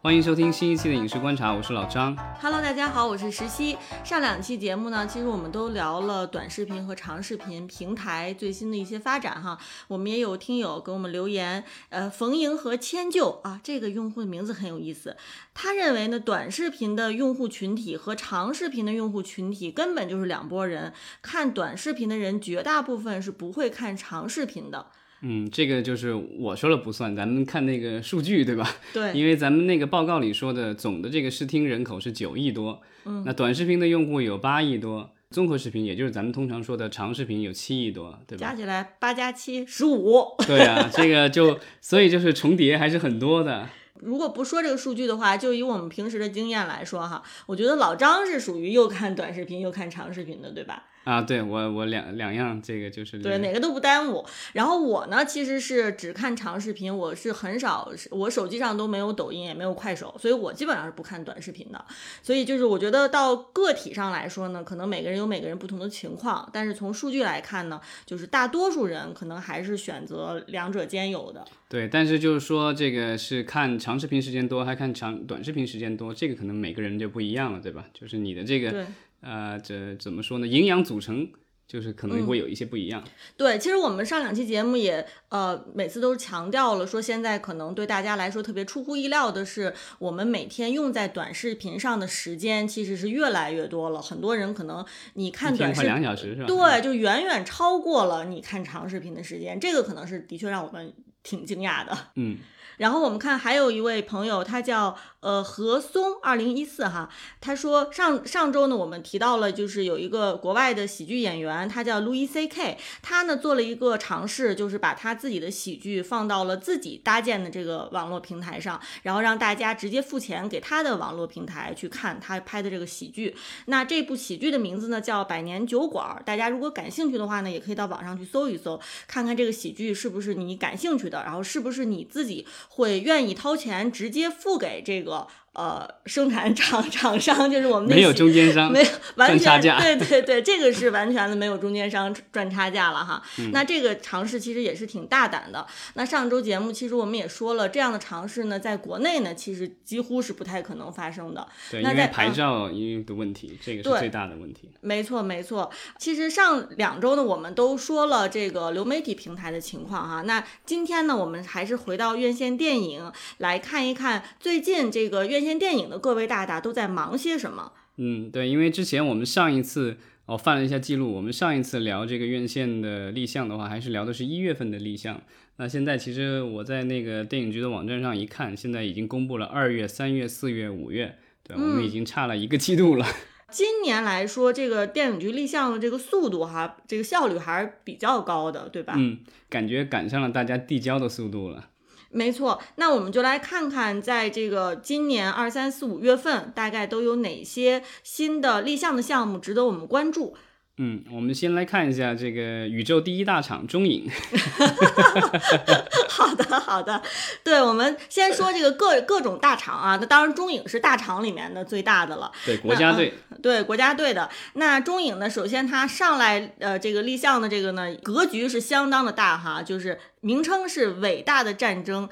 欢迎收听新一期的《影视观察》，我是老张。Hello，大家好，我是石溪。上两期节目呢，其实我们都聊了短视频和长视频平台最新的一些发展哈。我们也有听友给我们留言，呃，逢迎和迁就啊，这个用户的名字很有意思。他认为呢，短视频的用户群体和长视频的用户群体根本就是两拨人。看短视频的人，绝大部分是不会看长视频的。嗯，这个就是我说了不算，咱们看那个数据，对吧？对，因为咱们那个报告里说的总的这个视听人口是九亿多，嗯，那短视频的用户有八亿多，综合视频也就是咱们通常说的长视频有七亿多，对吧？加起来八加七十五。对啊，这个就所以就是重叠还是很多的。如果不说这个数据的话，就以我们平时的经验来说哈，我觉得老张是属于又看短视频又看长视频的，对吧？啊，对我我两两样，这个就是对哪个都不耽误。然后我呢，其实是只看长视频，我是很少，我手机上都没有抖音，也没有快手，所以我基本上是不看短视频的。所以就是我觉得到个体上来说呢，可能每个人有每个人不同的情况，但是从数据来看呢，就是大多数人可能还是选择两者兼有的。对，但是就是说这个是看长视频时间多，还看长短视频时间多，这个可能每个人就不一样了，对吧？就是你的这个。对。呃，这怎么说呢？营养组成就是可能会有一些不一样。嗯、对，其实我们上两期节目也呃每次都强调了，说现在可能对大家来说特别出乎意料的是，我们每天用在短视频上的时间其实是越来越多了。很多人可能你看短视频两小时是吧？对，就远远超过了你看长视频的时间。这个可能是的确让我们挺惊讶的。嗯。然后我们看还有一位朋友，他叫呃何松二零一四哈，他说上上周呢我们提到了就是有一个国外的喜剧演员，他叫 Louis C K，他呢做了一个尝试，就是把他自己的喜剧放到了自己搭建的这个网络平台上，然后让大家直接付钱给他的网络平台去看他拍的这个喜剧。那这部喜剧的名字呢叫《百年酒馆》，大家如果感兴趣的话呢，也可以到网上去搜一搜，看看这个喜剧是不是你感兴趣的，然后是不是你自己。会愿意掏钱直接付给这个了呃生产厂厂商，就是我们没有中间商，没有完全价，对对对，这个是完全的没有中间商赚差价了哈。嗯、那这个尝试其实也是挺大胆的。那上周节目其实我们也说了，这样的尝试呢，在国内呢其实几乎是不太可能发生的。对，那因为牌照因为的问题，嗯、这个是最大的问题。没错没错，其实上两周呢，我们都说了这个流媒体平台的情况哈。那今天呢，我们还是回到院线电影来看一看，最近这个院线电影的各位大大都在忙些什么。嗯，对，因为之前我们上一次哦翻了一下记录，我们上一次聊这个院线的立项的话，还是聊的是一月份的立项。那现在其实我在那个电影局的网站上一看，现在已经公布了二月、三月、四月、五月，对、嗯、我们已经差了一个季度了。今年来说，这个电影局立项的这个速度哈，这个效率还是比较高的，对吧？嗯，感觉赶上了大家递交的速度了。没错，那我们就来看看，在这个今年二三四五月份，大概都有哪些新的立项的项目值得我们关注。嗯，我们先来看一下这个宇宙第一大厂中影。好的，好的。对，我们先说这个各各种大厂啊，那当然中影是大厂里面的最大的了。对，国家队。嗯、对，国家队的。那中影呢，首先它上来呃这个立项的这个呢，格局是相当的大哈，就是名称是伟大的战争。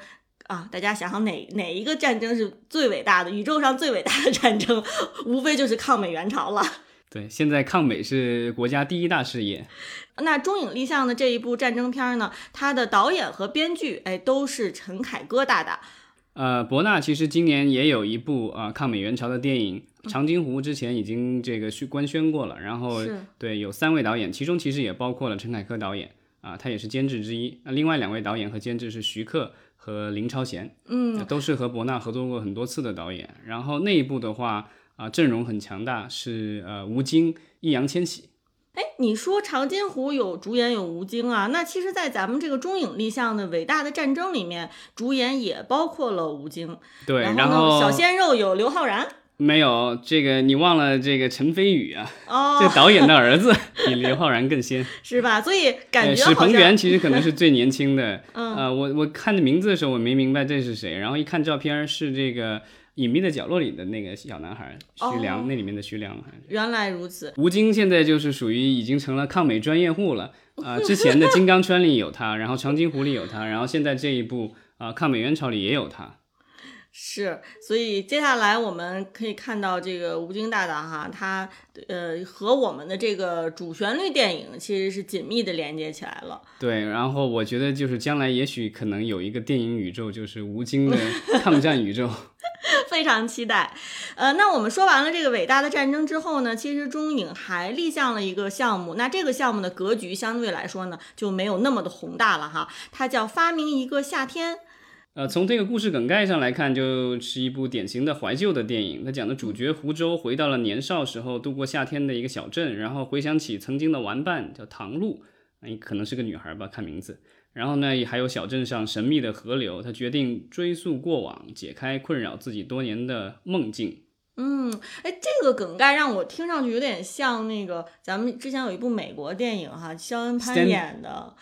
啊，大家想想哪哪一个战争是最伟大的？宇宙上最伟大的战争，无非就是抗美援朝了。对，现在抗美是国家第一大事业。那中影立项的这一部战争片呢，它的导演和编剧，哎，都是陈凯歌大大。呃，博纳其实今年也有一部啊、呃、抗美援朝的电影《长津湖》，之前已经这个宣官宣过了。然后对，有三位导演，其中其实也包括了陈凯歌导演啊、呃，他也是监制之一。那另外两位导演和监制是徐克和林超贤，嗯，都是和博纳合作过很多次的导演。然后那一部的话啊、呃，阵容很强大，是呃吴京、易烊千玺。哎，你说长津湖有主演有吴京啊？那其实，在咱们这个中影立项的《伟大的战争》里面，主演也包括了吴京。对，然后小鲜肉有刘昊然。没有这个，你忘了这个陈飞宇啊？哦，这导演的儿子比刘昊然更先，是吧？所以感觉呃史鹏元其实可能是最年轻的。嗯，呃，我我看的名字的时候我没明白这是谁，然后一看照片是这个隐秘的角落里的那个小男孩徐良，那里面的徐良。原来如此，吴京现在就是属于已经成了抗美专业户了啊！之前的《金刚圈》里有他，然后《长津湖》里有他，然后现在这一部啊《抗美援朝》里也有他。是，所以接下来我们可以看到这个吴京大大哈，他呃和我们的这个主旋律电影其实是紧密的连接起来了。对，然后我觉得就是将来也许可能有一个电影宇宙，就是吴京的抗战宇宙，非常期待。呃，那我们说完了这个伟大的战争之后呢，其实中影还立项了一个项目，那这个项目的格局相对来说呢就没有那么的宏大了哈，它叫发明一个夏天。呃，从这个故事梗概上来看，就是一部典型的怀旧的电影。它讲的主角胡周回到了年少时候度过夏天的一个小镇，然后回想起曾经的玩伴叫唐露，那可能是个女孩吧，看名字。然后呢，还有小镇上神秘的河流，他决定追溯过往，解开困扰自己多年的梦境。嗯，哎，这个梗概让我听上去有点像那个咱们之前有一部美国电影哈，肖恩潘演的。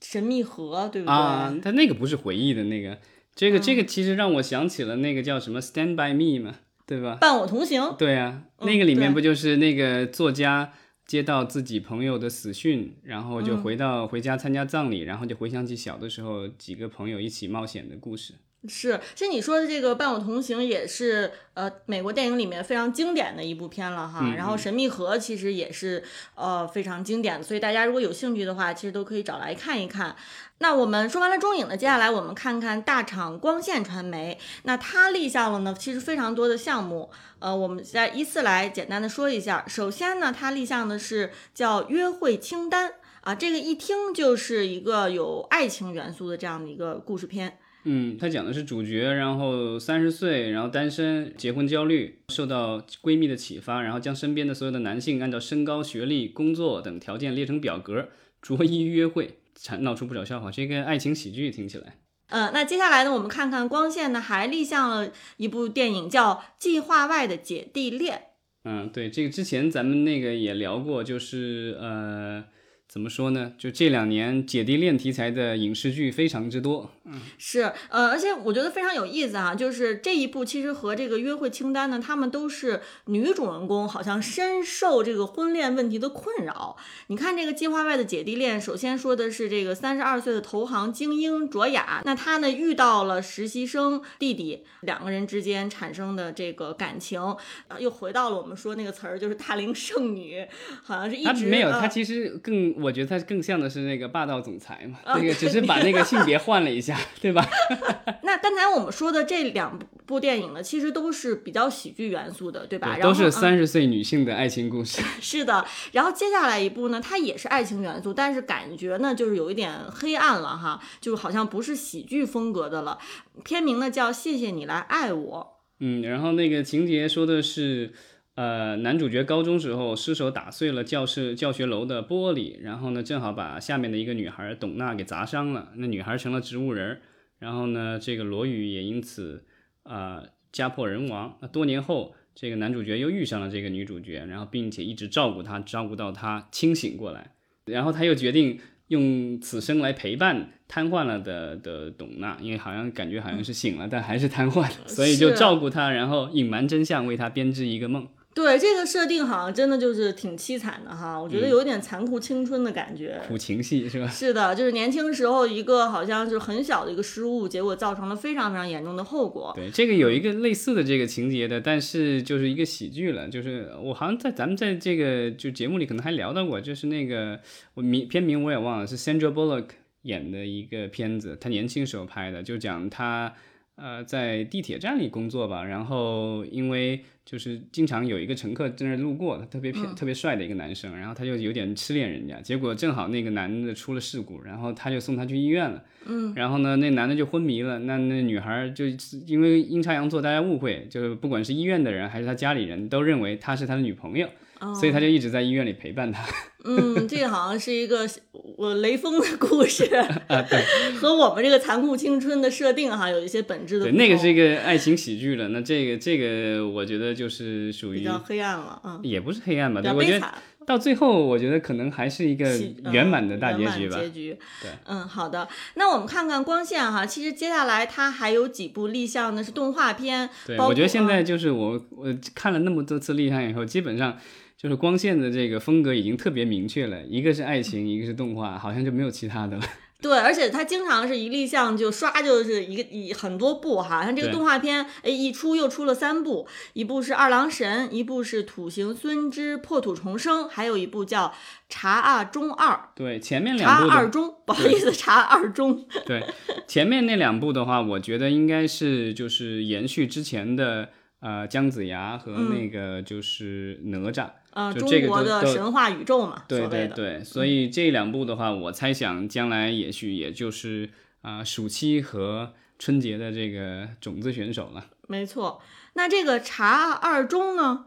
神秘河，对不对？啊，他那个不是回忆的那个，这个这个其实让我想起了那个叫什么《Stand by Me》嘛，对吧？伴我同行。对啊，那个里面不就是那个作家接到自己朋友的死讯，然后就回到回家参加葬礼，然后就回想起小的时候几个朋友一起冒险的故事。是，其实你说的这个《伴我同行》也是呃美国电影里面非常经典的一部片了哈。然后《神秘河》其实也是呃非常经典的，所以大家如果有兴趣的话，其实都可以找来看一看。那我们说完了中影呢，接下来我们看看大厂光线传媒。那它立项了呢，其实非常多的项目。呃，我们再依次来简单的说一下。首先呢，它立项的是叫约会清单啊，这个一听就是一个有爱情元素的这样的一个故事片。嗯，他讲的是主角，然后三十岁，然后单身，结婚焦虑，受到闺蜜的启发，然后将身边的所有的男性按照身高、学历、工作等条件列成表格，逐一约会，产闹出不少笑话。这个爱情喜剧听起来。嗯，那接下来呢，我们看看光线呢还立项了一部电影，叫《计划外的姐弟恋》。嗯，对，这个之前咱们那个也聊过，就是呃。怎么说呢？就这两年姐弟恋题材的影视剧非常之多，嗯，是，呃，而且我觉得非常有意思啊，就是这一部其实和这个约会清单呢，他们都是女主人公，好像深受这个婚恋问题的困扰。你看这个计划外的姐弟恋，首先说的是这个三十二岁的投行精英卓雅，那她呢遇到了实习生弟弟，两个人之间产生的这个感情，又回到了我们说那个词儿，就是大龄剩女，好像是一直没有，她其实更。我觉得他更像的是那个霸道总裁嘛，那个只是把那个性别换了一下，对吧？那刚才我们说的这两部电影呢，其实都是比较喜剧元素的，对吧？都是三十岁女性的爱情故事。是的，然后接下来一部呢，它也是爱情元素，但是感觉呢就是有一点黑暗了哈，就好像不是喜剧风格的了。片名呢叫《谢谢你来爱我》。嗯，然后那个情节说的是。呃，男主角高中时候失手打碎了教室教学楼的玻璃，然后呢，正好把下面的一个女孩董娜给砸伤了，那女孩成了植物人，然后呢，这个罗宇也因此啊家破人亡。那多年后，这个男主角又遇上了这个女主角，然后并且一直照顾她，照顾到她清醒过来，然后他又决定用此生来陪伴瘫痪了的的董娜，因为好像感觉好像是醒了，但还是瘫痪，所以就照顾她，然后隐瞒真相，为她编织一个梦。对这个设定，好像真的就是挺凄惨的哈，我觉得有点残酷青春的感觉。苦情戏是吧？是的，就是年轻时候一个好像是很小的一个失误，结果造成了非常非常严重的后果。对，这个有一个类似的这个情节的，但是就是一个喜剧了。就是我好像在咱们在这个就节目里可能还聊到过，就是那个我名片名我也忘了，是 Sandra Bullock 演的一个片子，他年轻时候拍的，就讲他。呃，在地铁站里工作吧，然后因为就是经常有一个乘客在那路过，他特别漂特别帅的一个男生，然后他就有点痴恋人家，结果正好那个男的出了事故，然后他就送他去医院了，嗯，然后呢，那男的就昏迷了，那那女孩就因为阴差阳错，大家误会，就是不管是医院的人还是他家里人都认为他是他的女朋友。所以他就一直在医院里陪伴他。嗯，这个好像是一个我雷锋的故事 啊，对，和我们这个残酷青春的设定哈有一些本质的。对，那个是一个爱情喜剧了。那这个这个，我觉得就是属于比较黑暗了，嗯，也不是黑暗吧？对，我觉得到最后，我觉得可能还是一个圆满的大结局吧。结局，对，嗯，好的。那我们看看光线哈，其实接下来他还有几部立项的是动画片。对，我觉得现在就是我我看了那么多次立项以后，基本上就是光线的这个风格已经特别明确了，一个是爱情，一个是动画，好像就没有其他的了。对，而且它经常是一立项就刷，就是一个一很多部哈，像这个动画片，哎，一出又出了三部，一部是《二郎神》，一部是《土行孙之破土重生》，还有一部叫《茶二中二》。对，前面两部。茶二中，不好意思，茶二中。对，前面那两部的话，我觉得应该是就是延续之前的呃姜子牙和那个就是哪吒。呃，中国的神话宇宙嘛，对对对，所以这两部的话，我猜想将来也许也就是啊，暑期和春节的这个种子选手了。没错，那这个查二中呢？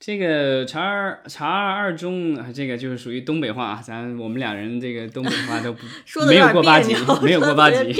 这个查二查二二中，这个就是属于东北话，咱我们俩人这个东北话都不 没有过八级，没有过八 级。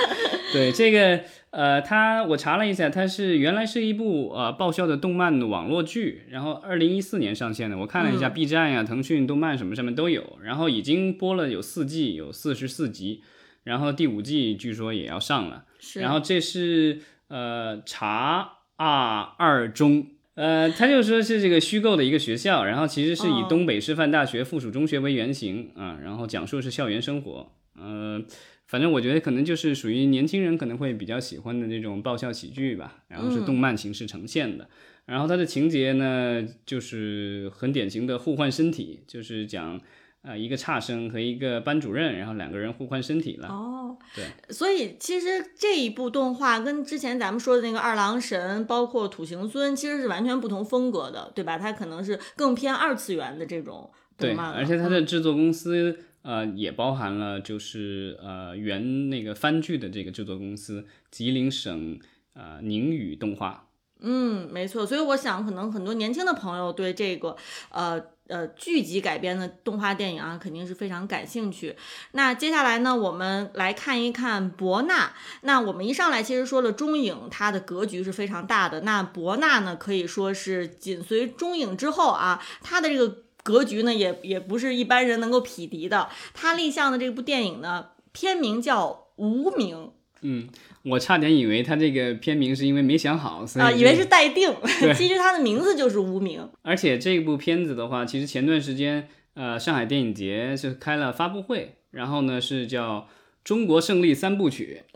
对这个。呃，它我查了一下，它是原来是一部呃爆笑的动漫网络剧，然后二零一四年上线的。我看了一下 B 站呀、腾讯动漫什么上面都有，然后已经播了有四季，有四十四集，然后第五季据说也要上了。是。然后这是呃茶二二中，呃，他就说是这个虚构的一个学校，然后其实是以东北师范大学附属中学为原型啊，然后讲述是校园生活，呃。反正我觉得可能就是属于年轻人可能会比较喜欢的那种爆笑喜剧吧，然后是动漫形式呈现的。然后它的情节呢，就是很典型的互换身体，就是讲呃一个差生和一个班主任，然后两个人互换身体了。哦，对。所以其实这一部动画跟之前咱们说的那个二郎神，包括土行孙，其实是完全不同风格的，对吧？它可能是更偏二次元的这种。对，而且它的制作公司。呃，也包含了就是呃原那个番剧的这个制作公司吉林省呃宁宇动画。嗯，没错，所以我想可能很多年轻的朋友对这个呃呃剧集改编的动画电影啊，肯定是非常感兴趣。那接下来呢，我们来看一看博纳。那我们一上来其实说了中影，它的格局是非常大的。那博纳呢，可以说是紧随中影之后啊，它的这个。格局呢，也也不是一般人能够匹敌的。他立项的这部电影呢，片名叫《无名》。嗯，我差点以为他这个片名是因为没想好，所以啊，以为是待定。其实他的名字就是《无名》。而且这部片子的话，其实前段时间，呃，上海电影节是开了发布会，然后呢是叫《中国胜利三部曲 》。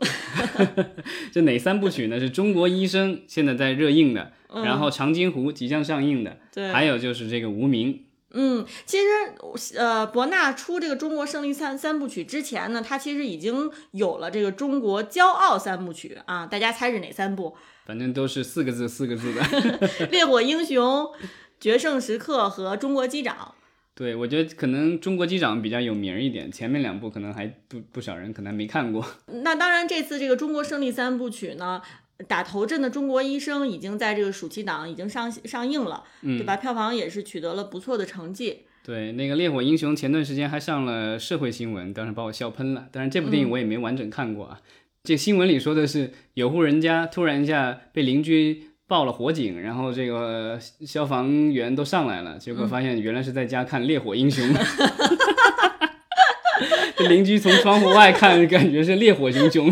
这哪三部曲呢？是中国医生现在在热映的，然后长津湖即将上映的，对，还有就是这个《无名》。嗯，其实，呃，博纳出这个中国胜利三三部曲之前呢，他其实已经有了这个中国骄傲三部曲啊，大家猜是哪三部？反正都是四个字，四个字的。烈火英雄、决胜时刻和中国机长。对，我觉得可能中国机长比较有名一点，前面两部可能还不不少人可能没看过。那当然，这次这个中国胜利三部曲呢。打头阵的中国医生已经在这个暑期档已经上上映了，对吧？票房也是取得了不错的成绩。对，那个烈火英雄前段时间还上了社会新闻，当时把我笑喷了。当然这部电影我也没完整看过啊。这新闻里说的是有户人家突然一下被邻居报了火警，然后这个消防员都上来了，结果发现原来是在家看烈火英雄。这 邻居从窗户外看，感觉是烈火英雄。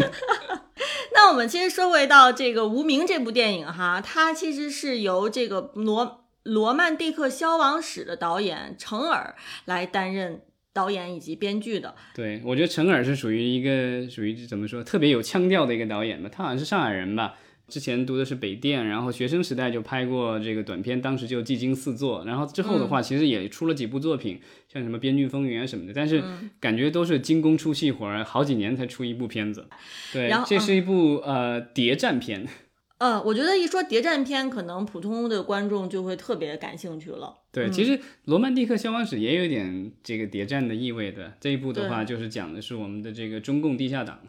我们其实说回到这个《无名》这部电影哈，它其实是由这个罗罗曼蒂克消亡史的导演陈耳来担任导演以及编剧的。对，我觉得陈耳是属于一个属于怎么说特别有腔调的一个导演吧，他好像是上海人吧。之前读的是北电，然后学生时代就拍过这个短片，当时就技惊四座。然后之后的话，其实也出了几部作品，像什么《边境风云》啊什么的，但是感觉都是精工出细活儿，好几年才出一部片子。对，这是一部呃谍战片。呃，我觉得一说谍战片，可能普通的观众就会特别感兴趣了。对，其实《罗曼蒂克消亡史》也有点这个谍战的意味的。这一部的话，就是讲的是我们的这个中共地下党。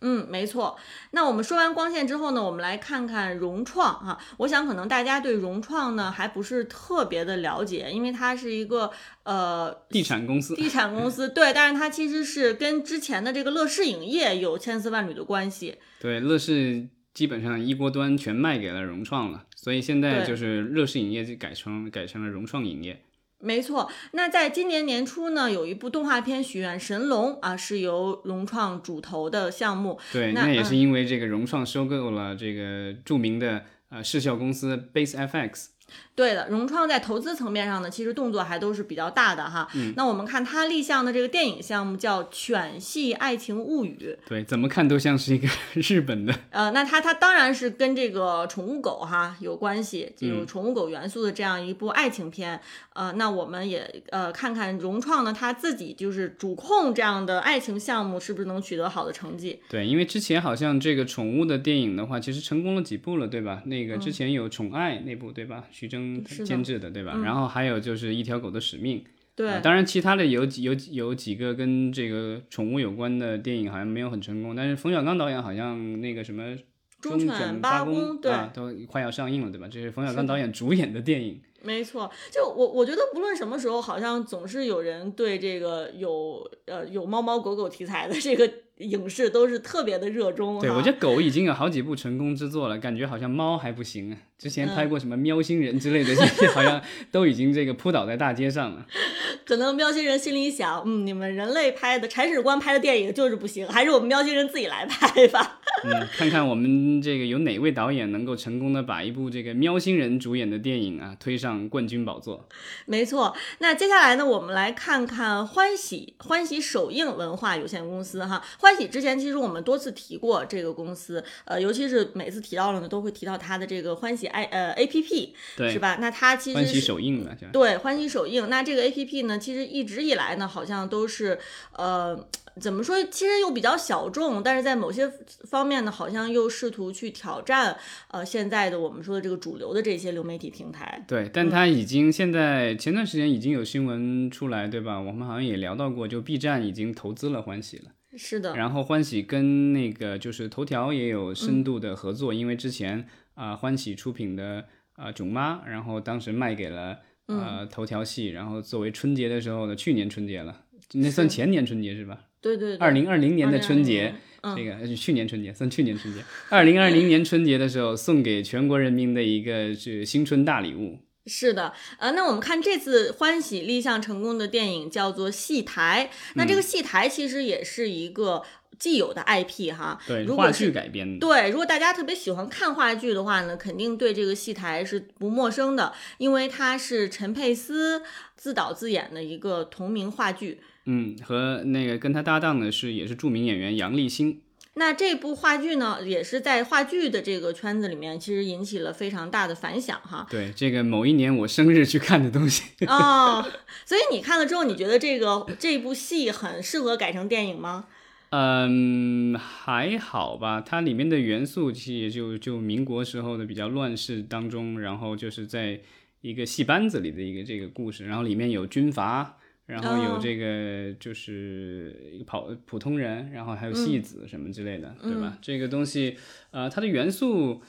嗯，没错。那我们说完光线之后呢，我们来看看融创哈。我想可能大家对融创呢还不是特别的了解，因为它是一个呃地产公司。地产公司 对，但是它其实是跟之前的这个乐视影业有千丝万缕的关系。对，乐视基本上一锅端全卖给了融创了，所以现在就是乐视影业就改成改成了融创影业。没错，那在今年年初呢，有一部动画片《许愿神龙》啊，是由融创主投的项目。对，那也是因为这个融创收购了这个著名的呃视效公司 Base FX。对的，融创在投资层面上呢，其实动作还都是比较大的哈。嗯，那我们看它立项的这个电影项目叫《犬系爱情物语》。对，怎么看都像是一个 日本的。呃，那它它当然是跟这个宠物狗哈有关系，有宠物狗元素的这样一部爱情片。呃，那我们也呃看看融创呢，它自己就是主控这样的爱情项目，是不是能取得好的成绩？对，因为之前好像这个宠物的电影的话，其实成功了几部了，对吧？那个之前有《宠爱》那部，对吧？徐峥监制的，对吧？然后还有就是一条狗的使命。对，当然其他的有几有有几个跟这个宠物有关的电影好像没有很成功，但是冯小刚导演好像那个什么《忠犬八公》对，都快要上映了，对吧？这是冯小刚导演主演的电影。没错，就我我觉得不论什么时候，好像总是有人对这个有呃有猫猫狗狗题材的这个影视都是特别的热衷。对，我觉得狗已经有好几部成功之作了，感觉好像猫还不行啊。之前拍过什么喵星人之类的，好像 都已经这个扑倒在大街上了。可能喵星人心里想，嗯，你们人类拍的铲屎官拍的电影就是不行，还是我们喵星人自己来拍吧。嗯，看看我们这个有哪位导演能够成功的把一部这个喵星人主演的电影啊推上冠军宝座。没错，那接下来呢，我们来看看欢喜欢喜首映文化有限公司哈。欢喜之前其实我们多次提过这个公司，呃，尤其是每次提到了呢，都会提到它的这个欢喜 i 呃 A P P，是吧？那它其实欢喜首映了，对，欢喜首映。那这个 A P P 呢，其实一直以来呢，好像都是呃。怎么说？其实又比较小众，但是在某些方面呢，好像又试图去挑战呃现在的我们说的这个主流的这些流媒体平台。对，但它已经现在前段时间已经有新闻出来，对吧？我们好像也聊到过，就 B 站已经投资了欢喜了。是的。然后欢喜跟那个就是头条也有深度的合作，因为之前啊欢喜出品的啊囧妈，然后当时卖给了呃头条系，然后作为春节的时候呢，去年春节了，那算前年春节是吧？对对，二零二零年的春节，这个去年春节算去年春节，二零二零年春节的时候送给全国人民的一个是新春大礼物。是的，呃，那我们看这次欢喜立项成功的电影叫做《戏台》，那这个戏台其实也是一个既有的 IP 哈，对，话剧改编的。对，如果大家特别喜欢看话剧的话呢，肯定对这个戏台是不陌生的，因为它是陈佩斯自导自演的一个同名话剧。嗯，和那个跟他搭档的是也是著名演员杨立新。那这部话剧呢，也是在话剧的这个圈子里面，其实引起了非常大的反响哈。对，这个某一年我生日去看的东西。哦，所以你看了之后，你觉得这个这部戏很适合改成电影吗？嗯，还好吧。它里面的元素其实也就就民国时候的比较乱世当中，然后就是在一个戏班子里的一个这个故事，然后里面有军阀。然后有这个就是一个跑普通人，然后还有戏子什么之类的，对吧？这个东西，呃，它的元素，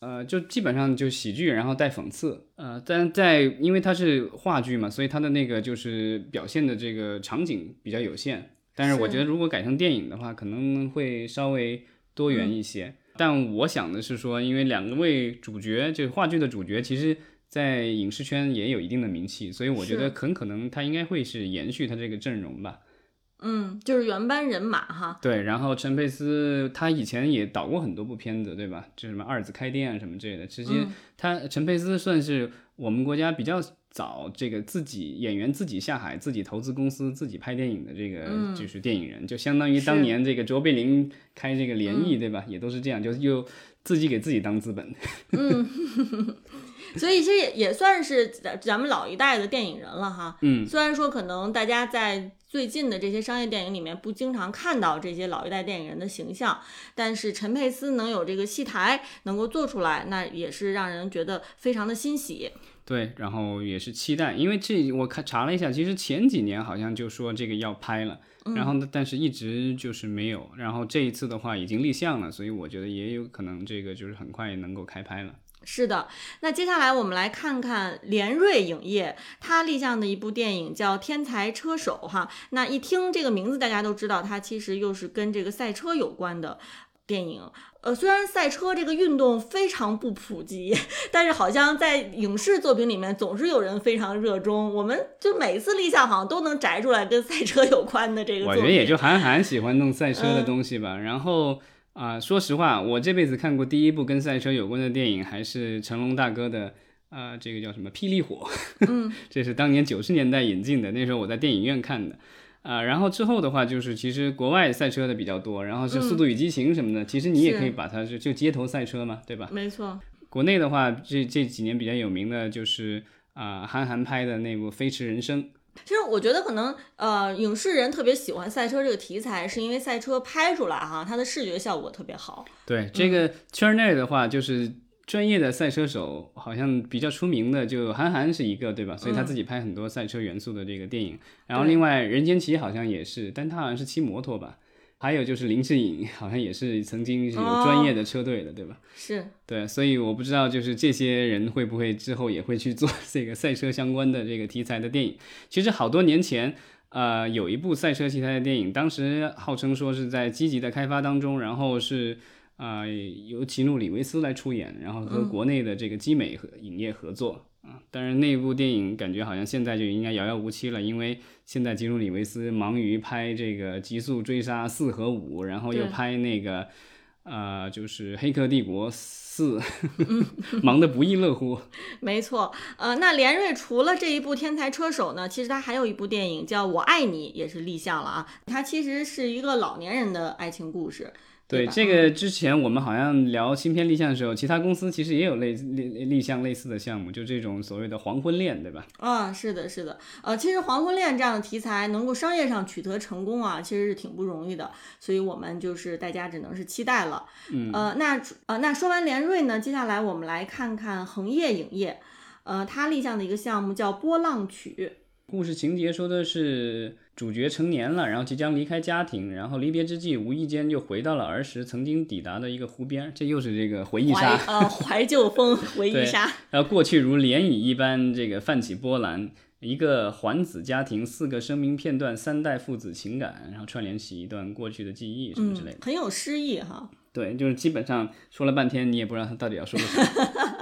呃，就基本上就喜剧，然后带讽刺，呃，但在因为它是话剧嘛，所以它的那个就是表现的这个场景比较有限。但是我觉得如果改成电影的话，可能会稍微多元一些。但我想的是说，因为两位主角，就是话剧的主角，其实。在影视圈也有一定的名气，所以我觉得很可能他应该会是延续他这个阵容吧。嗯，就是原班人马哈。对，然后陈佩斯他以前也导过很多部片子，对吧？就什么二子开店什么之类的。其实他陈佩斯算是我们国家比较早这个自己演员自己下海、自己投资公司、自己拍电影的这个就是电影人，就相当于当年这个卓别林开这个联谊，对吧？也都是这样，就又自己给自己当资本。嗯。所以其实也也算是咱咱们老一代的电影人了哈。嗯，虽然说可能大家在最近的这些商业电影里面不经常看到这些老一代电影人的形象，但是陈佩斯能有这个戏台能够做出来，那也是让人觉得非常的欣喜。对，然后也是期待，因为这我看查了一下，其实前几年好像就说这个要拍了，然后但是一直就是没有，然后这一次的话已经立项了，所以我觉得也有可能这个就是很快能够开拍了。是的，那接下来我们来看看联瑞影业，它立项的一部电影叫《天才车手》哈。那一听这个名字，大家都知道它其实又是跟这个赛车有关的。电影。呃，虽然赛车这个运动非常不普及，但是好像在影视作品里面总是有人非常热衷。我们就每次立项好像都能摘出来跟赛车有关的这个。我觉得也就韩寒喜欢弄赛车的东西吧。然后啊，说实话，我这辈子看过第一部跟赛车有关的电影还是成龙大哥的。啊，这个叫什么《霹雳火》？嗯，这是当年九十年代引进的，那时候我在电影院看的。啊，然后之后的话，就是其实国外赛车的比较多，然后是《速度与激情》什么的，其实你也可以把它是就街头赛车嘛，对吧？没错。国内的话，这这几年比较有名的就是啊，韩寒拍的那部《飞驰人生》。其实我觉得可能呃，影视人特别喜欢赛车这个题材，是因为赛车拍出来哈，它的视觉效果特别好。对这个圈内的话，就是。专业的赛车手好像比较出名的，就韩寒是一个，对吧？所以他自己拍很多赛车元素的这个电影。然后另外任贤齐好像也是，但他好像是骑摩托吧。还有就是林志颖，好像也是曾经是有专业的车队的，对吧？是对，所以我不知道就是这些人会不会之后也会去做这个赛车相关的这个题材的电影。其实好多年前，呃，有一部赛车题材的电影，当时号称说是在积极的开发当中，然后是。呃，由奇努里维斯来出演，然后和国内的这个基美和影业合作啊。当然，那部电影感觉好像现在就应该遥遥无期了，因为现在吉努里维斯忙于拍这个《极速追杀四》和五，然后又拍那个呃，就是《黑客帝国四》，忙得不亦乐乎。没错，呃，那连瑞除了这一部《天才车手》呢，其实他还有一部电影叫《我爱你》，也是立项了啊。它其实是一个老年人的爱情故事。对这个之前我们好像聊新片立项的时候，其他公司其实也有类立立项类似的项目，就这种所谓的黄昏恋，对吧？啊，是的，是的，呃，其实黄昏恋这样的题材能够商业上取得成功啊，其实是挺不容易的，所以我们就是大家只能是期待了。嗯，呃，那呃，那说完联瑞呢，接下来我们来看看恒业影业，呃，它立项的一个项目叫《波浪曲》。故事情节说的是主角成年了，然后即将离开家庭，然后离别之际，无意间又回到了儿时曾经抵达的一个湖边，这又是这个回忆杀，呃，怀旧风回忆 杀。然后过去如涟漪一般这个泛起波澜，一个环子家庭，四个生命片段，三代父子情感，然后串联起一段过去的记忆什么之类的，很有诗意哈。对，就是基本上说了半天，你也不知道他到底要说什么。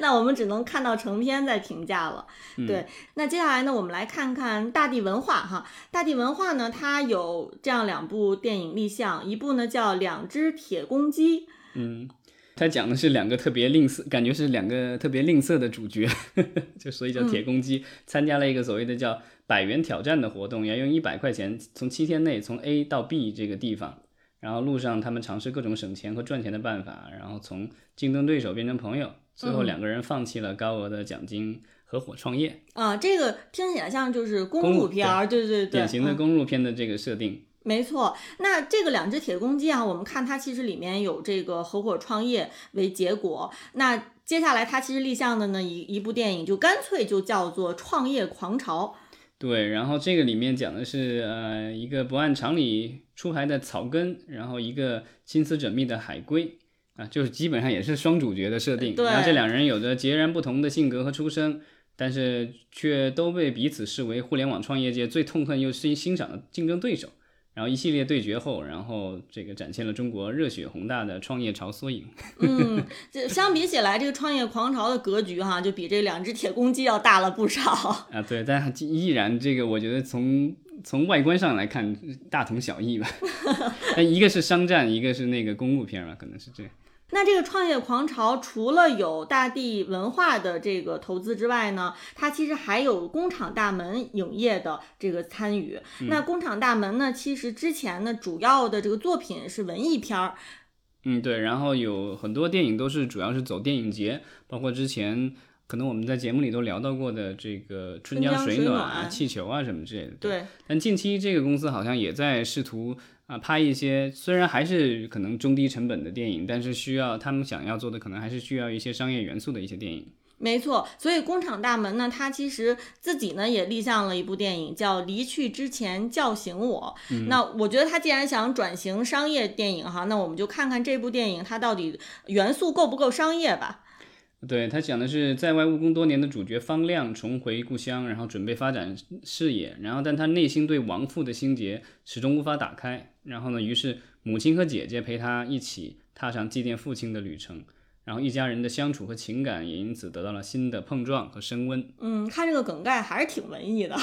那我们只能看到成片再评价了。对，那接下来呢，我们来看看大地文化哈。大地文化呢，它有这样两部电影立项，一部呢叫《两只铁公鸡》。嗯，它讲的是两个特别吝啬，感觉是两个特别吝啬的主角，就所以叫铁公鸡，参加了一个所谓的叫百元挑战的活动，要用一百块钱从七天内从 A 到 B 这个地方。然后路上他们尝试各种省钱和赚钱的办法，然后从竞争对手变成朋友，最后两个人放弃了高额的奖金，合伙创业。啊，这个听起来像就是公路片儿，对对对，典型的公路片的这个设定。没错，那这个两只铁公鸡啊，我们看它其实里面有这个合伙创业为结果。那接下来它其实立项的呢一一部电影就干脆就叫做《创业狂潮》。对，然后这个里面讲的是呃一个不按常理出牌的草根，然后一个心思缜密的海龟啊，就是基本上也是双主角的设定。然后这两人有着截然不同的性格和出身，但是却都被彼此视为互联网创业界最痛恨又欣欣赏的竞争对手。然后一系列对决后，然后这个展现了中国热血宏大的创业潮缩影。嗯，这相比起来，这个创业狂潮的格局哈，就比这两只铁公鸡要大了不少。啊，对，但依然这个，我觉得从从外观上来看，大同小异吧。那一个是商战，一个是那个公路片吧，可能是这样。那这个创业狂潮除了有大地文化的这个投资之外呢，它其实还有工厂大门影业的这个参与。那工厂大门呢，其实之前呢主要的这个作品是文艺片儿。嗯，对。然后有很多电影都是主要是走电影节，包括之前可能我们在节目里都聊到过的这个《春江水暖啊》《气球》啊什么之类的。对。但近期这个公司好像也在试图。啊，拍一些虽然还是可能中低成本的电影，但是需要他们想要做的，可能还是需要一些商业元素的一些电影。没错，所以工厂大门呢，它其实自己呢也立项了一部电影，叫《离去之前叫醒我》。那我觉得他既然想转型商业电影哈，那我们就看看这部电影它到底元素够不够商业吧。对他讲的是在外务工多年的主角方亮重回故乡，然后准备发展事业，然后但他内心对亡父的心结始终无法打开，然后呢，于是母亲和姐姐陪他一起踏上祭奠父亲的旅程。然后一家人的相处和情感也因此得到了新的碰撞和升温。嗯，看这个梗概还是挺文艺的，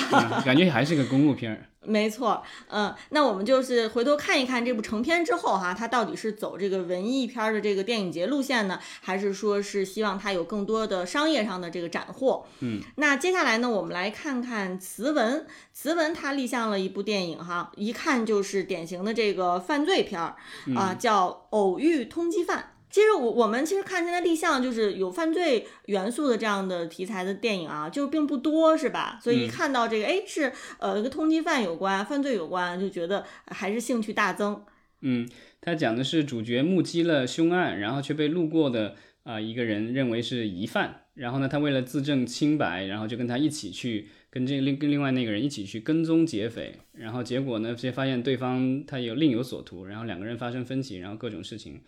感觉还是个公路片儿。没错，嗯，那我们就是回头看一看这部成片之后哈，它到底是走这个文艺片的这个电影节路线呢，还是说是希望它有更多的商业上的这个斩获？嗯，那接下来呢，我们来看看慈文，慈文它立项了一部电影哈，一看就是典型的这个犯罪片儿啊，叫《偶遇通缉犯》。其实我我们其实看现在立项就是有犯罪元素的这样的题材的电影啊，就并不多，是吧？所以一看到这个，哎，是呃跟通缉犯有关、犯罪有关，就觉得还是兴趣大增。嗯，他讲的是主角目击了凶案，然后却被路过的啊一个人认为是疑犯，然后呢，他为了自证清白，然后就跟他一起去跟这另跟另外那个人一起去跟踪劫匪，然后结果呢，却发现对方他有另有所图，然后两个人发生分歧，然后各种事情。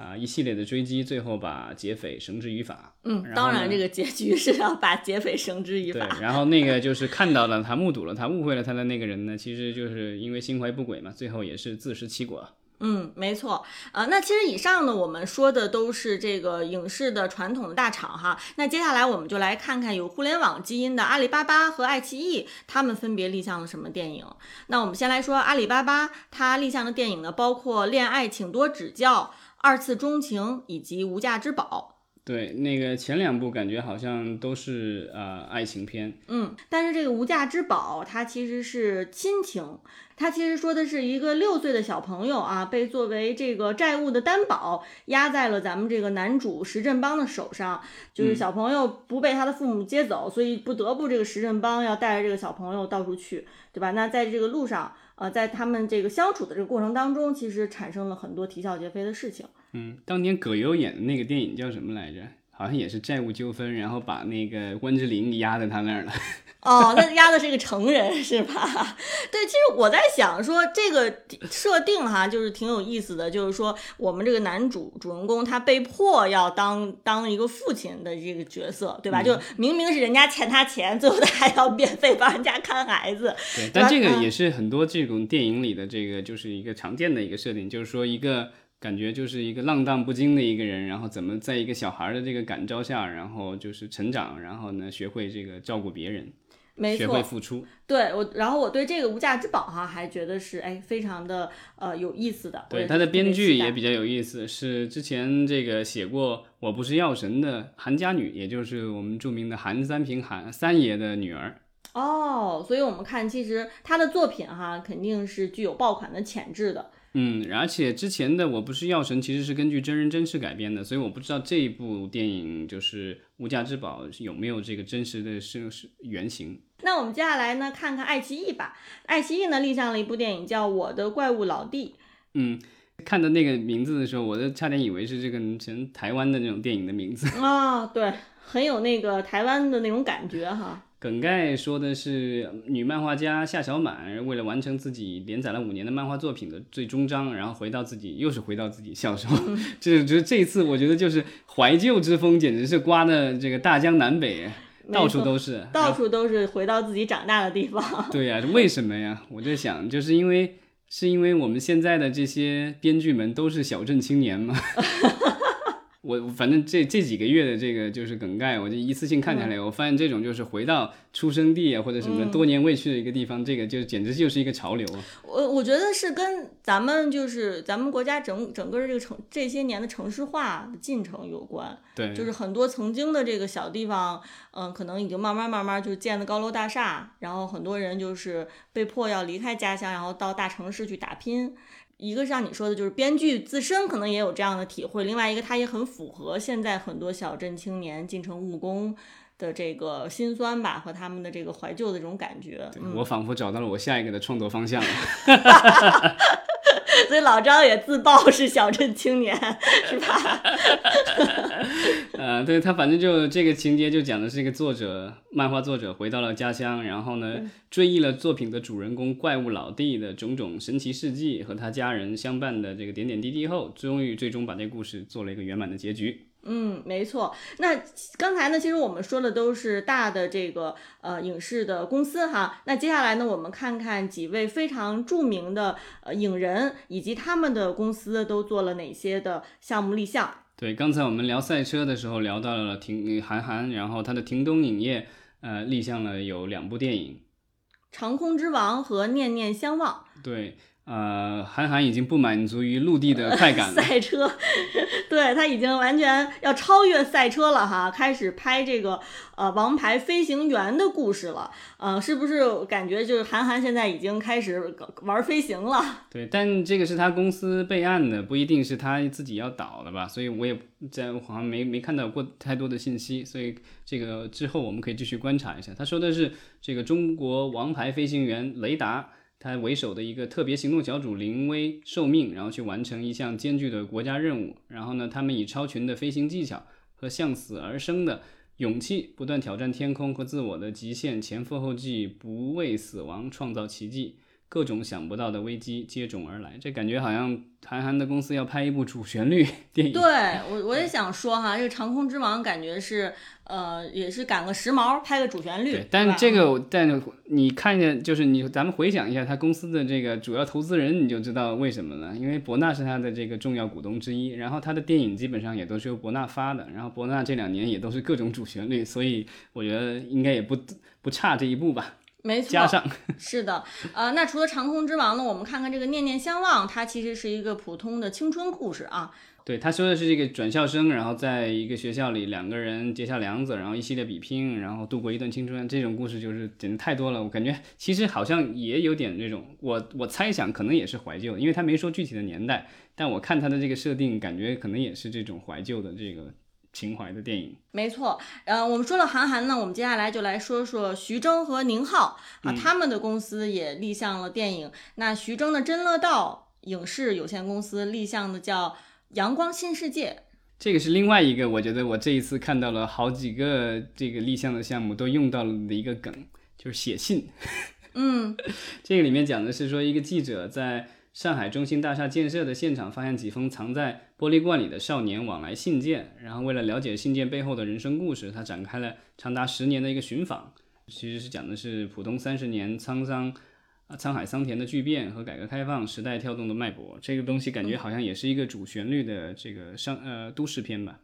啊，一系列的追击，最后把劫匪绳之于法。嗯，当然，这个结局是要把劫匪绳之于法。对，然后那个就是看到了他，目睹了他，误会了他的那个人呢，其实就是因为心怀不轨嘛，最后也是自食其果。嗯，没错。呃，那其实以上呢，我们说的都是这个影视的传统的大厂哈。那接下来我们就来看看有互联网基因的阿里巴巴和爱奇艺，他们分别立项了什么电影。那我们先来说阿里巴巴，它立项的电影呢，包括《恋爱请多指教》。二次钟情以及无价之宝，对，那个前两部感觉好像都是呃爱情片，嗯，但是这个无价之宝它其实是亲情，它其实说的是一个六岁的小朋友啊，被作为这个债务的担保压在了咱们这个男主石振邦的手上，就是小朋友不被他的父母接走，所以不得不这个石振邦要带着这个小朋友到处去，对吧？那在这个路上。呃，在他们这个相处的这个过程当中，其实产生了很多啼笑皆非的事情。嗯，当年葛优演的那个电影叫什么来着？好像也是债务纠纷，然后把那个关之琳压在他那儿了。哦，那压的是一个成人是吧？对，其实我在想说这个设定哈，就是挺有意思的。就是说我们这个男主主人公他被迫要当当一个父亲的这个角色，对吧？就明明是人家欠他钱，最后他还要免费帮人家看孩子。对，但这个也是很多这种电影里的这个就是一个常见的一个设定，就是说一个。感觉就是一个浪荡不经的一个人，然后怎么在一个小孩的这个感召下，然后就是成长，然后呢学会这个照顾别人，学会付出。对我，然后我对这个无价之宝哈还觉得是哎非常的呃有意思的。对他的编剧也比较有意思，是之前这个写过《我不是药神》的韩家女，也就是我们著名的韩三平韩三爷的女儿。哦，所以我们看其实他的作品哈肯定是具有爆款的潜质的。嗯，而且之前的《我不是药神》其实是根据真人真事改编的，所以我不知道这一部电影就是《无价之宝》有没有这个真实的是是原型。那我们接下来呢，看看爱奇艺吧。爱奇艺呢立项了一部电影叫《我的怪物老弟》。嗯，看到那个名字的时候，我都差点以为是这个前台湾的那种电影的名字啊，对，很有那个台湾的那种感觉哈。梗概说的是女漫画家夏小满为了完成自己连载了五年的漫画作品的最终章，然后回到自己又是回到自己小时候，这 就这次我觉得就是怀旧之风，简直是刮的这个大江南北，到处都是，到处都是回到自己长大的地方。对呀，为什么呀？我在想，就是因为是因为我们现在的这些编剧们都是小镇青年吗？我反正这这几个月的这个就是梗概，我就一次性看下来，我发现这种就是回到出生地啊或者什么多年未去的一个地方，这个就简直就是一个潮流啊。我我觉得是跟咱们就是咱们国家整整个这个城这些年的城市化的进程有关。对，就是很多曾经的这个小地方，嗯，可能已经慢慢慢慢就建了高楼大厦，然后很多人就是被迫要离开家乡，然后到大城市去打拼。一个像你说的，就是编剧自身可能也有这样的体会；另外一个，他也很符合现在很多小镇青年进城务工的这个心酸吧，和他们的这个怀旧的这种感觉。我仿佛找到了我下一个的创作方向了。所以老张也自曝是小镇青年，是吧？呃，对他，反正就这个情节就讲的是一个作者，漫画作者回到了家乡，然后呢，追忆了作品的主人公怪物老弟的种种神奇事迹和他家人相伴的这个点点滴滴后，终于最终把这故事做了一个圆满的结局。嗯，没错。那刚才呢，其实我们说的都是大的这个呃影视的公司哈。那接下来呢，我们看看几位非常著名的呃影人以及他们的公司都做了哪些的项目立项。对，刚才我们聊赛车的时候聊到了停韩寒，然后他的庭东影业呃立项了有两部电影，《长空之王》和《念念相望》。对。呃，韩寒已经不满足于陆地的快感了。赛车，对他已经完全要超越赛车了哈，开始拍这个呃王牌飞行员的故事了。呃，是不是感觉就是韩寒现在已经开始玩飞行了？对，但这个是他公司备案的，不一定是他自己要导的吧？所以我也在好像没没看到过太多的信息，所以这个之后我们可以继续观察一下。他说的是这个中国王牌飞行员雷达。他为首的一个特别行动小组临危受命，然后去完成一项艰巨的国家任务。然后呢，他们以超群的飞行技巧和向死而生的勇气，不断挑战天空和自我的极限，前赴后继，不畏死亡，创造奇迹。各种想不到的危机接踵而来，这感觉好像韩寒的公司要拍一部主旋律 电影。对我，我也想说哈，这个《长空之王》感觉是，呃，也是赶个时髦，拍个主旋律。对，但这个，但你看见就是你，咱们回想一下他公司的这个主要投资人，你就知道为什么了。因为博纳是他的这个重要股东之一，然后他的电影基本上也都是由博纳发的，然后博纳这两年也都是各种主旋律，所以我觉得应该也不不差这一部吧。没错，加上 是的，呃，那除了长空之王呢？我们看看这个念念相望，它其实是一个普通的青春故事啊。对，他说的是这个转校生，然后在一个学校里，两个人结下梁子，然后一系列比拼，然后度过一段青春。这种故事就是简直太多了，我感觉其实好像也有点那种，我我猜想可能也是怀旧，因为他没说具体的年代，但我看他的这个设定，感觉可能也是这种怀旧的这个。情怀的电影，没错。呃，我们说了韩寒呢，我们接下来就来说说徐峥和宁浩啊，他们的公司也立项了电影。那徐峥的真乐道影视有限公司立项的叫《阳光新世界》，这个是另外一个，我觉得我这一次看到了好几个这个立项的项目都用到了的一个梗，就是写信。嗯，这个里面讲的是说一个记者在。上海中心大厦建设的现场发现几封藏在玻璃罐里的少年往来信件，然后为了了解信件背后的人生故事，他展开了长达十年的一个寻访。其实是讲的是浦东三十年沧桑啊沧海桑田的巨变和改革开放时代跳动的脉搏。这个东西感觉好像也是一个主旋律的这个商呃都市片吧。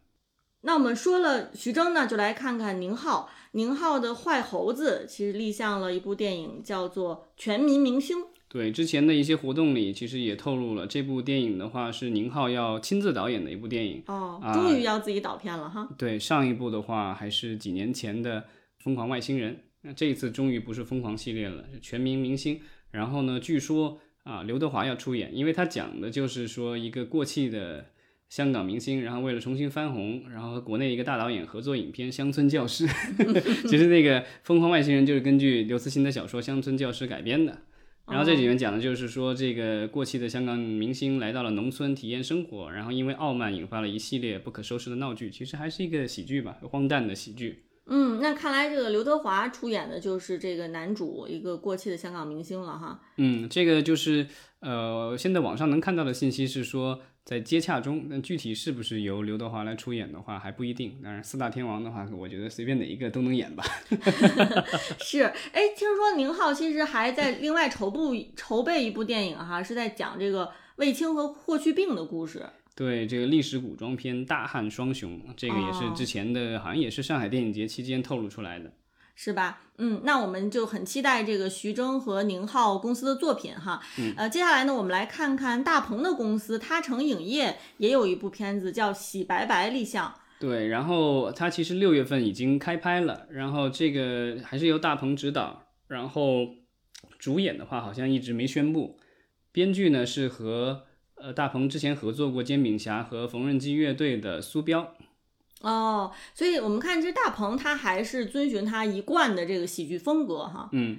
那我们说了徐峥呢，就来看看宁浩。宁浩的坏猴子其实立项了一部电影，叫做《全民明星》。对之前的一些活动里，其实也透露了这部电影的话是宁浩要亲自导演的一部电影哦，终于要自己导片了哈。对，上一部的话还是几年前的《疯狂外星人》，那这一次终于不是疯狂系列了，是全民明星。然后呢，据说啊，刘德华要出演，因为他讲的就是说一个过气的香港明星，然后为了重新翻红，然后和国内一个大导演合作影片《乡村教师》。其实那个《疯狂外星人》就是根据刘慈欣的小说《乡村教师》改编的。然后这里面讲的就是说，这个过气的香港明星来到了农村体验生活，然后因为傲慢引发了一系列不可收拾的闹剧。其实还是一个喜剧吧，荒诞的喜剧。嗯，那看来这个刘德华出演的就是这个男主，一个过气的香港明星了哈。嗯，这个就是呃，现在网上能看到的信息是说。在接洽中，那具体是不是由刘德华来出演的话还不一定。当然，四大天王的话，我觉得随便哪一个都能演吧。是，哎，听说宁浩其实还在另外筹部筹备一部电影哈，是在讲这个卫青和霍去病的故事。对，这个历史古装片《大汉双雄》，这个也是之前的，好像也是上海电影节期间透露出来的。是吧？嗯，那我们就很期待这个徐峥和宁浩公司的作品哈。嗯，呃，接下来呢，我们来看看大鹏的公司他成影业也有一部片子叫《洗白白》立项。对，然后他其实六月份已经开拍了，然后这个还是由大鹏执导，然后主演的话好像一直没宣布。编剧呢是和呃大鹏之前合作过《煎饼侠》和缝纫机乐队的苏彪。哦，所以我们看这大鹏，他还是遵循他一贯的这个喜剧风格哈。嗯，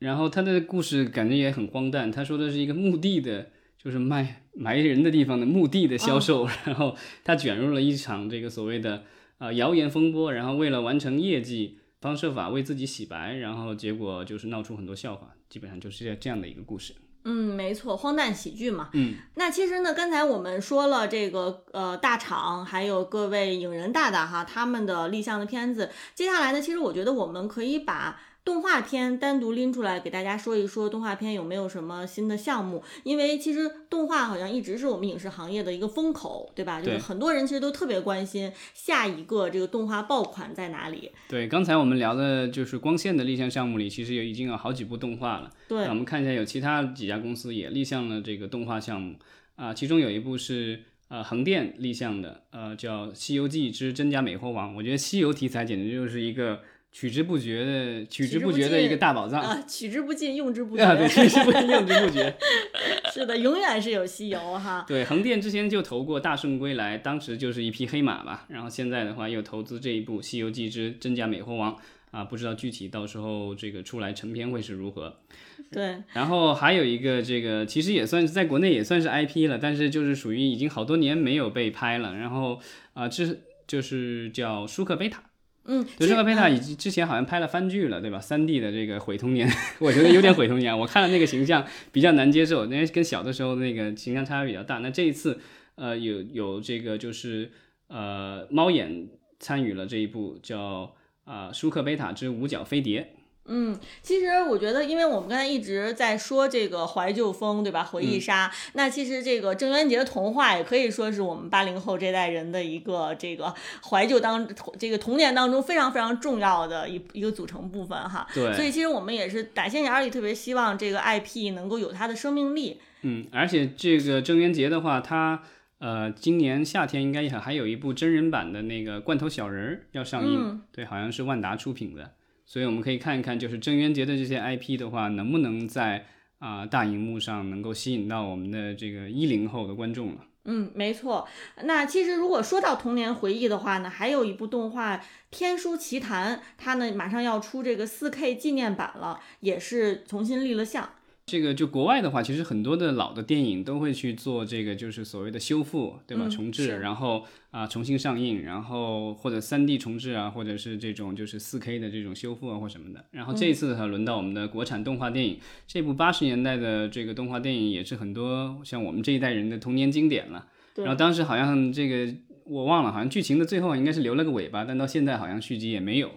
然后他的故事感觉也很荒诞。他说的是一个墓地的，就是卖埋人的地方的墓地的销售，然后他卷入了一场这个所谓的啊谣言风波，然后为了完成业绩，方设法为自己洗白，然后结果就是闹出很多笑话，基本上就是这样的一个故事。嗯，没错，荒诞喜剧嘛。嗯，那其实呢，刚才我们说了这个呃大厂，还有各位影人大大哈他们的立项的片子，接下来呢，其实我觉得我们可以把。动画片单独拎出来给大家说一说，动画片有没有什么新的项目？因为其实动画好像一直是我们影视行业的一个风口，对吧？就是很多人其实都特别关心下一个这个动画爆款在哪里。对，刚才我们聊的就是光线的立项项目里，其实有已经有好几部动画了。对，我们看一下，有其他几家公司也立项了这个动画项目啊，其中有一部是呃横店立项的，呃叫《西游记之真假美猴王》。我觉得西游题材简直就是一个。取之不绝的，取之不绝的一个大宝藏啊！取之不尽，用之不绝。啊，对，取之不尽，用之不绝。是的，永远是有西游哈。对，横店之前就投过《大圣归来》，当时就是一匹黑马吧。然后现在的话又投资这一部《西游记之真假美猴王》啊，不知道具体到时候这个出来成片会是如何。对。然后还有一个这个，其实也算是在国内也算是 IP 了，但是就是属于已经好多年没有被拍了。然后啊，这就是叫舒克贝塔。嗯，对，这个贝塔已经之前好像拍了番剧了，对吧？三 D 的这个毁童年，我觉得有点毁童年。我看了那个形象比较难接受，因为跟小的时候那个形象差别比较大。那这一次，呃，有有这个就是呃猫眼参与了这一部叫啊《舒克贝塔之五角飞碟》。嗯，其实我觉得，因为我们刚才一直在说这个怀旧风，对吧？回忆杀。那其实这个郑渊洁的童话也可以说是我们八零后这代人的一个这个怀旧当这个童年当中非常非常重要的一一个组成部分哈。对。所以其实我们也是打心眼里特别希望这个 IP 能够有它的生命力。嗯，而且这个郑渊洁的话，他呃今年夏天应该还还有一部真人版的那个罐头小人儿要上映，对，好像是万达出品的。所以我们可以看一看，就是郑渊洁的这些 IP 的话，能不能在啊大荧幕上能够吸引到我们的这个一零后的观众了。嗯，没错。那其实如果说到童年回忆的话呢，还有一部动画《天书奇谭》，它呢马上要出这个 4K 纪念版了，也是重新立了像。这个就国外的话，其实很多的老的电影都会去做这个，就是所谓的修复，对吧？重置，然后啊重新上映，然后或者三 D 重置啊，或者是这种就是四 K 的这种修复啊或什么的。然后这一次的话，轮到我们的国产动画电影，这部八十年代的这个动画电影也是很多像我们这一代人的童年经典了。然后当时好像这个我忘了，好像剧情的最后应该是留了个尾巴，但到现在好像续集也没有。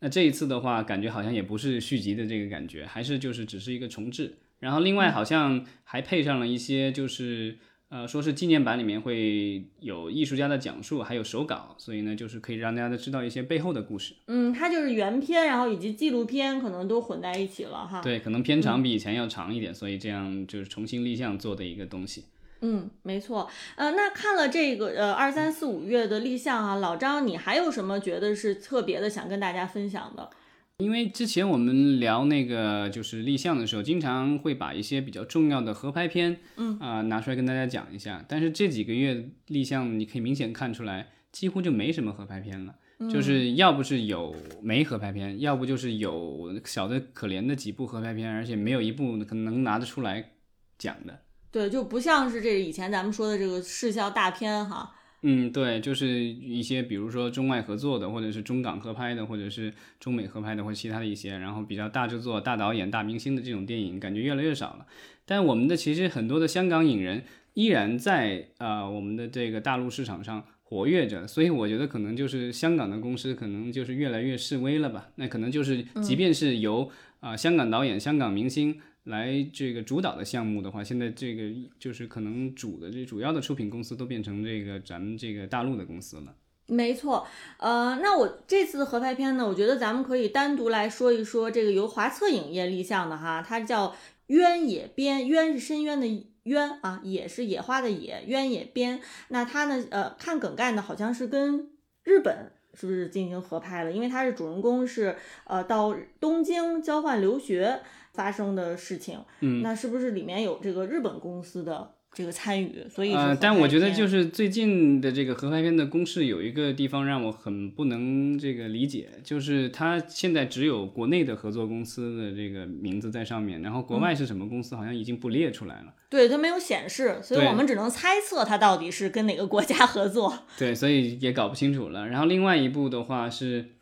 那这一次的话，感觉好像也不是续集的这个感觉，还是就是只是一个重置。然后另外好像还配上了一些，就是呃，说是纪念版里面会有艺术家的讲述，还有手稿，所以呢，就是可以让大家都知道一些背后的故事。嗯，它就是原片，然后以及纪录片可能都混在一起了哈。对，可能片长比以前要长一点，所以这样就是重新立项做的一个东西。嗯，没错。呃，那看了这个呃二三四五月的立项啊，老张，你还有什么觉得是特别的想跟大家分享的？因为之前我们聊那个就是立项的时候，经常会把一些比较重要的合拍片，嗯啊拿出来跟大家讲一下。但是这几个月立项，你可以明显看出来，几乎就没什么合拍片了。就是要不是有没合拍片，要不就是有小的可怜的几部合拍片，而且没有一部可能能拿得出来讲的。对，就不像是这以前咱们说的这个视效大片哈。嗯，对，就是一些比如说中外合作的，或者是中港合拍的，或者是中美合拍的，或者其他的一些，然后比较大制作、大导演、大明星的这种电影，感觉越来越少了。但我们的其实很多的香港影人依然在啊我们的这个大陆市场上活跃着，所以我觉得可能就是香港的公司可能就是越来越示威了吧。那可能就是即便是由啊香港导演、香港明星。来这个主导的项目的话，现在这个就是可能主的这主要的出品公司都变成这个咱们这个大陆的公司了。没错，呃，那我这次的合拍片呢，我觉得咱们可以单独来说一说这个由华策影业立项的哈，它叫渊野边，渊是深渊的渊啊，野是野花的野，渊野边。那它呢，呃，看梗概呢，好像是跟日本是不是进行合拍了？因为它是主人公是呃到东京交换留学。发生的事情，嗯，那是不是里面有这个日本公司的这个参与？所以，呃，但我觉得就是最近的这个合拍片的公式有一个地方让我很不能这个理解，就是它现在只有国内的合作公司的这个名字在上面，然后国外是什么公司好像已经不列出来了。对，它没有显示，所以我们只能猜测它到底是跟哪个国家合作。对，所以也搞不清楚了。然后另外一部的话是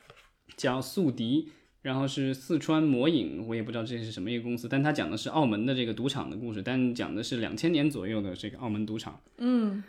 叫《宿敌》。然后是四川魔影，我也不知道这是什么一个公司，但它讲的是澳门的这个赌场的故事，但讲的是两千年左右的这个澳门赌场。嗯，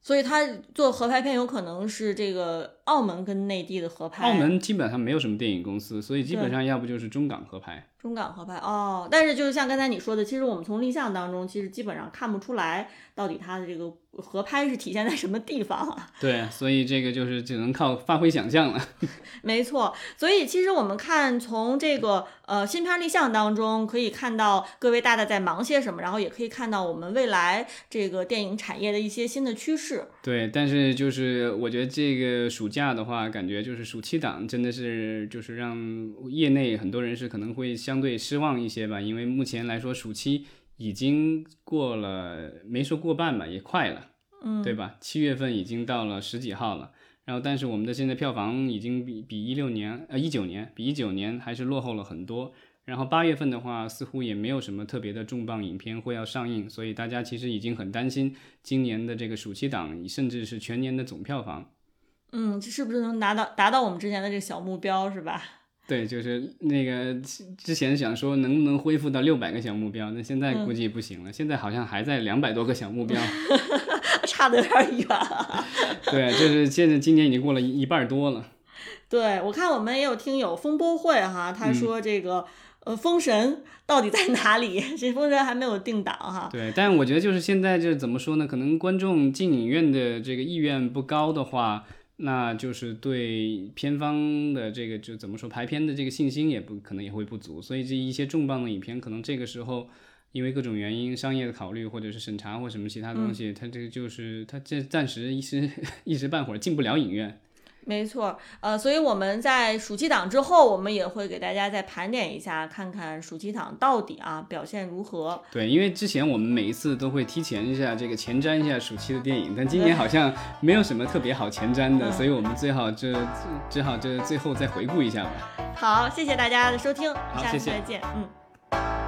所以他做合拍片有可能是这个澳门跟内地的合拍。澳门基本上没有什么电影公司，所以基本上要不就是中港合拍。中港合拍哦，但是就是像刚才你说的，其实我们从立项当中，其实基本上看不出来到底它的这个合拍是体现在什么地方啊？对，所以这个就是只能靠发挥想象了。没错，所以其实我们看从这个呃新片立项当中，可以看到各位大大在忙些什么，然后也可以看到我们未来这个电影产业的一些新的趋势。对，但是就是我觉得这个暑假的话，感觉就是暑期档真的是就是让业内很多人是可能会相。相对失望一些吧，因为目前来说，暑期已经过了，没说过半吧，也快了，嗯，对吧？七月份已经到了十几号了，然后但是我们的现在票房已经比比一六年呃一九年比一九年还是落后了很多。然后八月份的话，似乎也没有什么特别的重磅影片会要上映，所以大家其实已经很担心今年的这个暑期档，甚至是全年的总票房。嗯，这是不是能拿到达到我们之前的这个小目标，是吧？对，就是那个之前想说能不能恢复到六百个小目标，那现在估计不行了。现在好像还在两百多个小目标，差的有点远。对，就是现在今年已经过了一一半多了。对，我看我们也有听友风波会哈，他说这个呃封神到底在哪里？这封神还没有定档哈。对，但我觉得就是现在就是怎么说呢？可能观众进影院的这个意愿不高的话。那就是对片方的这个就怎么说排片的这个信心也不可能也会不足，所以这一些重磅的影片可能这个时候因为各种原因、商业的考虑或者是审查或什么其他东西，它这个就是它这暂时一时 一时半会儿进不了影院。没错，呃，所以我们在暑期档之后，我们也会给大家再盘点一下，看看暑期档到底啊表现如何。对，因为之前我们每一次都会提前一下这个前瞻一下暑期的电影，但今年好像没有什么特别好前瞻的，所以我们最好就最好就最后再回顾一下吧。好，谢谢大家的收听，下次再见，嗯。